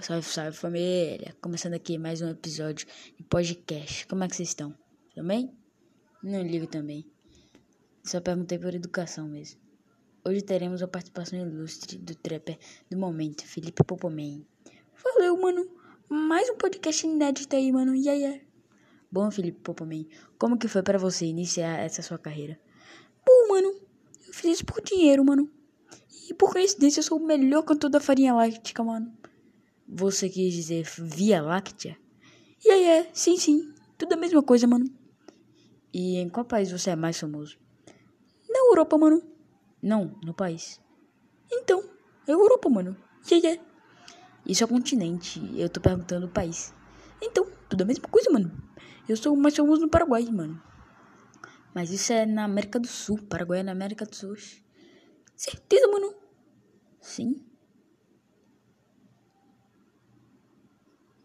Salve, salve família! Começando aqui mais um episódio de podcast. Como é que vocês estão? Também? Não ligo também. Só perguntei por educação mesmo. Hoje teremos a participação ilustre do trapper do momento, Felipe Popoman. Valeu, mano! Mais um podcast inédito aí, mano. E yeah, yeah. Bom, Felipe Popoman, como que foi para você iniciar essa sua carreira? Bom, mano, eu fiz isso por dinheiro, mano. E por coincidência eu sou o melhor cantor da farinha láctea, mano. Você quis dizer Via Láctea? E aí é, sim, sim. Tudo a mesma coisa, mano. E em qual país você é mais famoso? Na Europa, mano. Não, no país. Então, é Europa, mano. E aí é. Isso é continente. Eu tô perguntando o país. Então, tudo a mesma coisa, mano. Eu sou mais famoso no Paraguai, mano. Mas isso é na América do Sul. Paraguai é na América do Sul. Certeza, mano. Sim.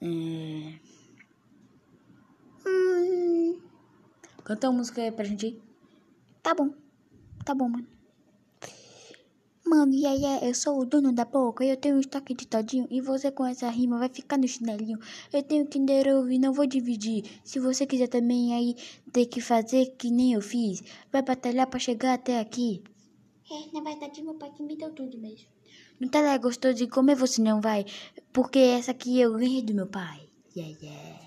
É... Hum, Canta uma música aí pra gente aí. tá bom. Tá bom, mano. Mano, e aí, é, eu sou o dono da boca, eu tenho um estoque de todinho, e você com essa rima vai ficar no chinelinho. Eu tenho Kinder Ovo e não vou dividir. Se você quiser também aí ter que fazer que nem eu fiz, vai batalhar pra chegar até aqui. É, na verdade, meu pai que me deu tudo mesmo. Não tá lá gostoso de comer, você não vai, porque essa aqui eu ganhei do meu pai. Yeah, yeah.